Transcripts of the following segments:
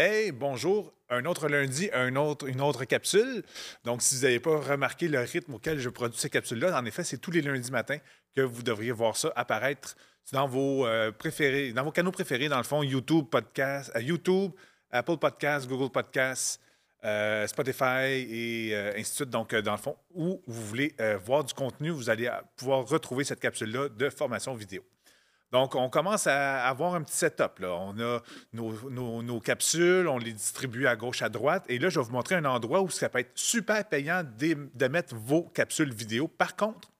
Hey, bonjour, un autre lundi, un une autre capsule. Donc, si vous n'avez pas remarqué le rythme auquel je produis ces capsules-là, en effet, c'est tous les lundis matins que vous devriez voir ça apparaître dans vos euh, préférés, dans vos canaux préférés, dans le fond, YouTube, podcast, euh, YouTube, Apple Podcasts, Google Podcasts, euh, Spotify et ainsi de suite. Donc, dans le fond, où vous voulez voir du contenu, vous allez pouvoir retrouver cette capsule-là de formation vidéo. Donc, on commence à avoir un petit setup. Là. On a nos, capsules, on les distribue à gauche, à droite. Et là, je vais vous montrer un endroit où ça peut être super payant de, mettre vos capsules vidéo. Par contre,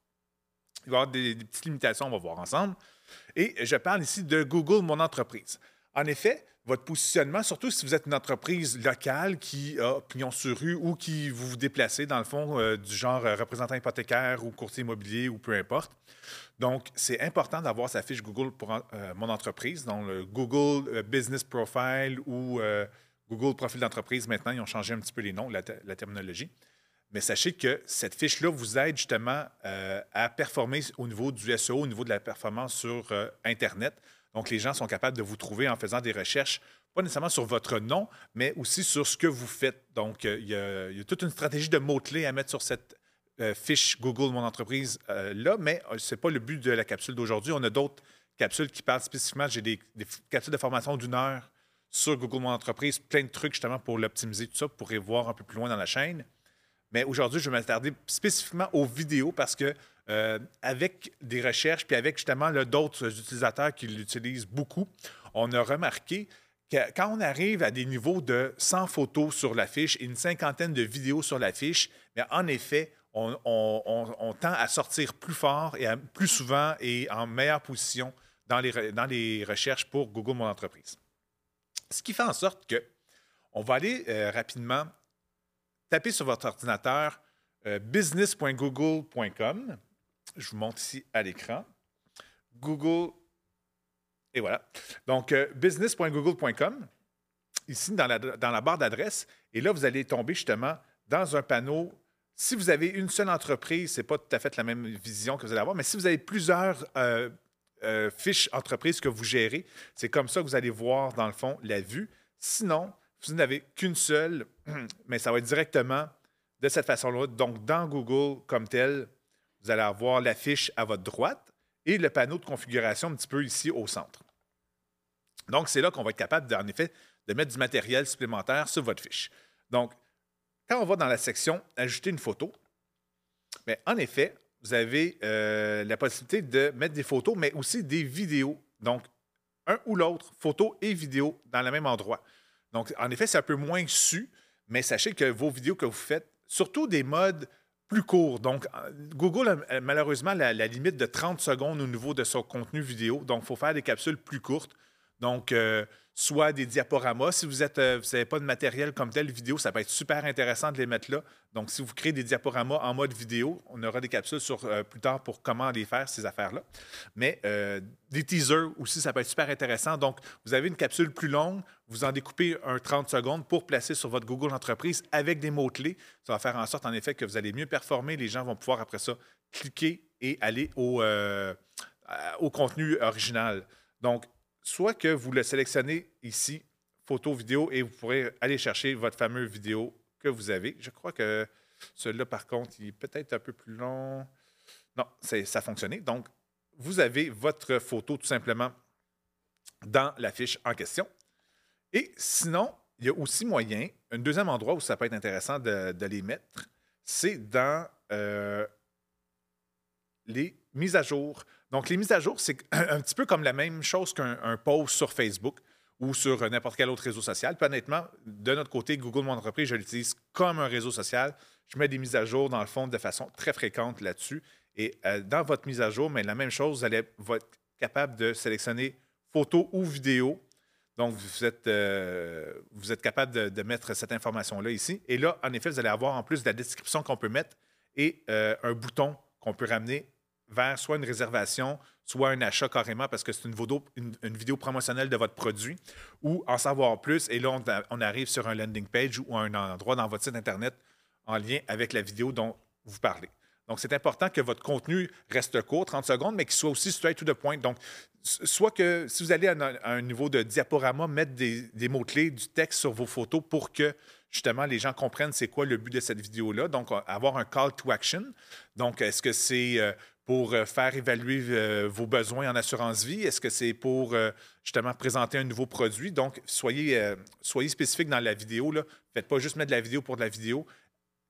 il va y avoir des, des petites limitations, on va voir ensemble. Et je parle ici de Google Mon Entreprise. En effet, votre positionnement, surtout si vous êtes une entreprise locale qui a pignon sur rue ou qui vous déplacez, dans le fond, euh, du genre euh, représentant hypothécaire ou courtier immobilier ou peu importe. Donc, c'est important d'avoir sa fiche Google pour euh, mon entreprise, donc le Google Business Profile ou Google Profil d'entreprise. Maintenant, ils ont changé un petit peu les noms, la, la terminologie. Mais sachez que cette fiche-là vous aide justement à performer au niveau du SEO, au niveau de la performance sur Internet. Donc, les gens sont capables de vous trouver en faisant des recherches, pas nécessairement sur votre nom, mais aussi sur ce que vous faites. Donc, euh, il y a, toute une stratégie de mots-clés à mettre sur cette euh, fiche Google Mon Entreprise euh, là, mais ce n'est pas le but de la capsule d'aujourd'hui. On a d'autres capsules qui parlent spécifiquement. J'ai des, capsules de formation d'une heure sur Google Mon Entreprise, plein de trucs justement pour l'optimiser, tout ça, vous pourrez voir un peu plus loin dans la chaîne. Mais aujourd'hui, je vais m'attarder spécifiquement aux vidéos parce que euh, avec des recherches, puis avec justement d'autres utilisateurs qui l'utilisent beaucoup, on a remarqué que quand on arrive à des niveaux de 100 photos sur la fiche et une cinquantaine de vidéos sur la fiche, bien, en effet, on, tend à sortir plus fort et plus souvent et en meilleure position dans les, dans les recherches pour Google Mon Entreprise. Ce qui fait en sorte que on va aller euh, rapidement taper sur votre ordinateur euh, business.google.com je vous montre ici à l'écran. Google. Et voilà. Donc, euh, business.google.com, ici dans la, dans la barre d'adresse. Et là, vous allez tomber justement dans un panneau. Si vous avez une seule entreprise, ce n'est pas tout à fait la même vision que vous allez avoir, mais si vous avez plusieurs euh, euh, fiches entreprises que vous gérez, c'est comme ça que vous allez voir, dans le fond, la vue. Sinon, vous n'avez qu'une seule, mais ça va être directement de cette façon-là. Donc, dans Google comme tel, vous allez avoir la fiche à votre droite et le panneau de configuration un petit peu ici au centre. Donc, c'est là qu'on va être capable, en effet, de mettre du matériel supplémentaire sur votre fiche. Donc, quand on va dans la section Ajouter une photo, bien, en effet, vous avez euh, la possibilité de mettre des photos, mais aussi des vidéos. Donc, un ou l'autre, photo et vidéo, dans le même endroit. Donc, en effet, c'est un peu moins su, mais sachez que vos vidéos que vous faites, surtout des modes plus court. Donc, euh, Google a malheureusement la, limite de 30 secondes au niveau de son contenu vidéo. Donc, il faut faire des capsules plus courtes. Donc, euh, soit des diaporamas. Si vous êtes, euh, vous n'avez pas de matériel comme tel vidéo, ça peut être super intéressant de les mettre là. Donc, si vous créez des diaporamas en mode vidéo, on aura des capsules sur euh, plus tard pour comment les faire, ces affaires-là. Mais des teasers aussi, ça peut être super intéressant. Donc, vous avez une capsule plus longue, vous en découpez un 30 secondes pour placer sur votre Google Entreprise avec des mots-clés. Ça va faire en sorte, en effet, que vous allez mieux performer. Les gens vont pouvoir, après ça, cliquer et aller au, au contenu original. Donc, soit que vous le sélectionnez ici, photo, vidéo, et vous pourrez aller chercher votre fameux vidéo que vous avez. Je crois que celui-là, par contre, il est peut-être un peu plus long. Non, ça a fonctionné. Donc, vous avez votre photo tout simplement dans la fiche en question. Et sinon, il y a aussi moyen, un deuxième endroit où ça peut être intéressant de, les mettre, c'est dans euh, les mises à jour. Donc, les mises à jour, c'est un petit peu comme la même chose qu'un post sur Facebook ou sur n'importe quel autre réseau social. Puis honnêtement, de notre côté, Google Mon Entreprise, je l'utilise comme un réseau social. Je mets des mises à jour, dans le fond, de façon très fréquente là-dessus. Et euh, dans votre mise à jour, mais la même chose, vous allez être capable de sélectionner photo ou vidéo. Donc, vous êtes, euh, vous êtes capable de, mettre cette information-là ici. Et là, en effet, vous allez avoir en plus la description qu'on peut mettre et euh, un bouton qu'on peut ramener vers soit une réservation, soit un achat carrément parce que c'est une, vidéo promotionnelle de votre produit, ou en savoir plus. Et là, on, arrive sur un landing page ou un endroit dans votre site Internet en lien avec la vidéo dont vous parlez. Donc, c'est important que votre contenu reste court, 30 secondes, mais qu'il soit aussi straight to the point. Donc, soit que si vous allez à un, niveau de diaporama, mettre des, mots-clés, du texte sur vos photos pour que justement les gens comprennent c'est quoi le but de cette vidéo-là. Donc, avoir un call to action. Donc, est-ce que c'est euh, pour euh, faire évaluer euh, vos besoins en assurance vie? Est-ce que c'est pour justement présenter un nouveau produit? Donc, soyez, soyez spécifique dans la vidéo. Ne faites pas juste mettre de la vidéo pour de la vidéo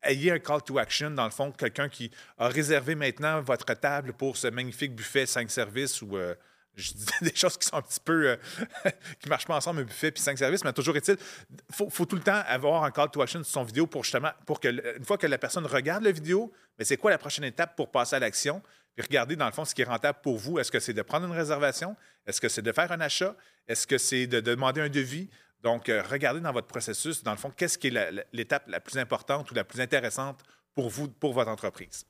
ayez un call to action, dans le fond, quelqu'un qui a réservé maintenant votre table pour ce magnifique buffet 5 services ou euh, je dis des choses qui sont un petit peu. Euh, qui ne marchent pas ensemble, un buffet puis 5 services, mais toujours est-il, il faut, tout le temps avoir un call to action sur son vidéo pour justement, pour que, une fois que la personne regarde la vidéo, mais c'est quoi la prochaine étape pour passer à l'action? Puis regardez, dans le fond, ce qui est rentable pour vous. Est-ce que c'est de prendre une réservation? Est-ce que c'est de faire un achat? Est-ce que c'est de demander un devis? Donc, euh, regardez dans votre processus, dans le fond, qu'est-ce qui est l'étape la, plus importante ou la plus intéressante pour vous, pour votre entreprise.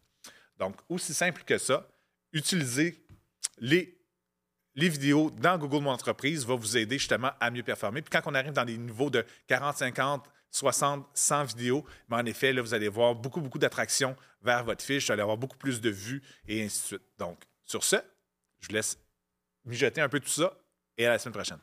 Donc, aussi simple que ça, utilisez les, vidéos dans Google Mon Entreprise va vous aider justement à mieux performer. Puis quand on arrive dans des niveaux de 40, 50, 60, 100 vidéos, ben, en effet, là, vous allez voir beaucoup, beaucoup d'attractions vers votre fiche, vous allez avoir beaucoup plus de vues et ainsi de suite. Donc, sur ce, je vous laisse mijoter un peu tout ça et à la semaine prochaine.